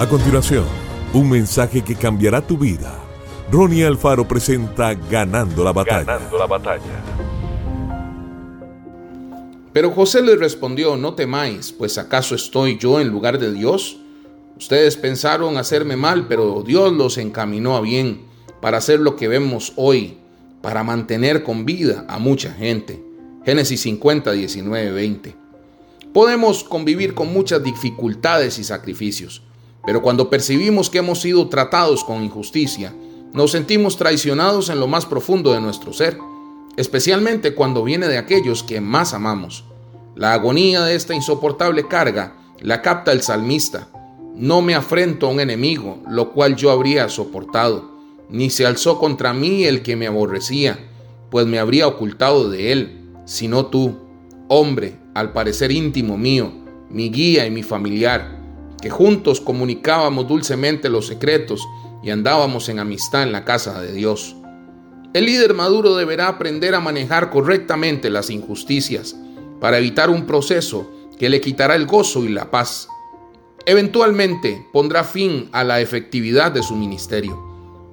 A continuación, un mensaje que cambiará tu vida. Ronnie Alfaro presenta Ganando la batalla. Ganando la batalla. Pero José le respondió, no temáis, pues acaso estoy yo en lugar de Dios. Ustedes pensaron hacerme mal, pero Dios los encaminó a bien para hacer lo que vemos hoy, para mantener con vida a mucha gente. Génesis 50, 19, 20. Podemos convivir con muchas dificultades y sacrificios, pero cuando percibimos que hemos sido tratados con injusticia, nos sentimos traicionados en lo más profundo de nuestro ser, especialmente cuando viene de aquellos que más amamos. La agonía de esta insoportable carga la capta el salmista. No me afrento a un enemigo, lo cual yo habría soportado, ni se alzó contra mí el que me aborrecía, pues me habría ocultado de él, sino tú, hombre, al parecer íntimo mío, mi guía y mi familiar, que juntos comunicábamos dulcemente los secretos y andábamos en amistad en la casa de Dios. El líder maduro deberá aprender a manejar correctamente las injusticias para evitar un proceso que le quitará el gozo y la paz. Eventualmente pondrá fin a la efectividad de su ministerio.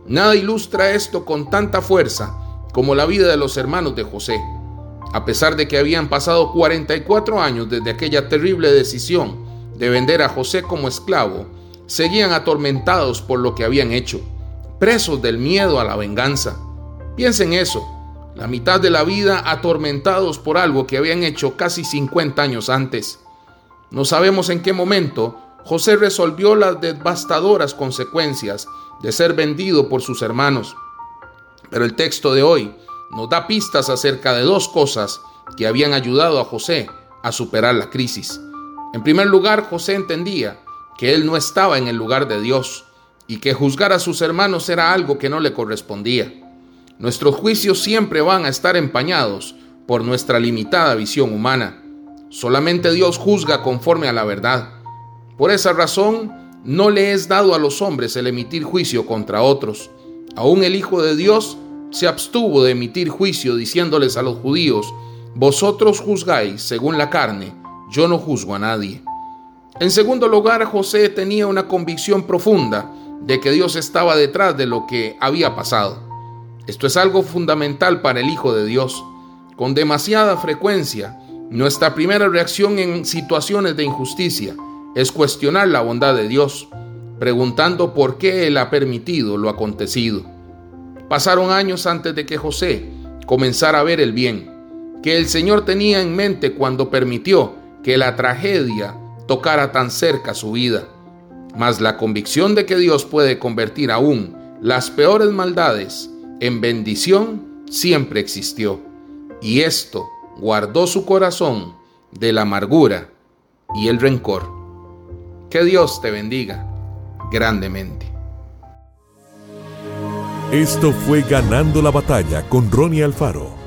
Nada ilustra esto con tanta fuerza como la vida de los hermanos de José. A pesar de que habían pasado 44 años desde aquella terrible decisión de vender a José como esclavo, seguían atormentados por lo que habían hecho, presos del miedo a la venganza. Piensen eso, la mitad de la vida atormentados por algo que habían hecho casi 50 años antes. No sabemos en qué momento José resolvió las devastadoras consecuencias de ser vendido por sus hermanos. Pero el texto de hoy nos da pistas acerca de dos cosas que habían ayudado a José a superar la crisis. En primer lugar, José entendía que él no estaba en el lugar de Dios y que juzgar a sus hermanos era algo que no le correspondía. Nuestros juicios siempre van a estar empañados por nuestra limitada visión humana. Solamente Dios juzga conforme a la verdad. Por esa razón, no le es dado a los hombres el emitir juicio contra otros. Aún el Hijo de Dios se abstuvo de emitir juicio diciéndoles a los judíos, vosotros juzgáis según la carne, yo no juzgo a nadie. En segundo lugar, José tenía una convicción profunda de que Dios estaba detrás de lo que había pasado. Esto es algo fundamental para el Hijo de Dios. Con demasiada frecuencia, nuestra primera reacción en situaciones de injusticia es cuestionar la bondad de Dios, preguntando por qué Él ha permitido lo acontecido. Pasaron años antes de que José comenzara a ver el bien que el Señor tenía en mente cuando permitió que la tragedia tocara tan cerca su vida. Mas la convicción de que Dios puede convertir aún las peores maldades en bendición siempre existió. Y esto guardó su corazón de la amargura y el rencor. Que Dios te bendiga grandemente. Esto fue Ganando la Batalla con Ronnie Alfaro.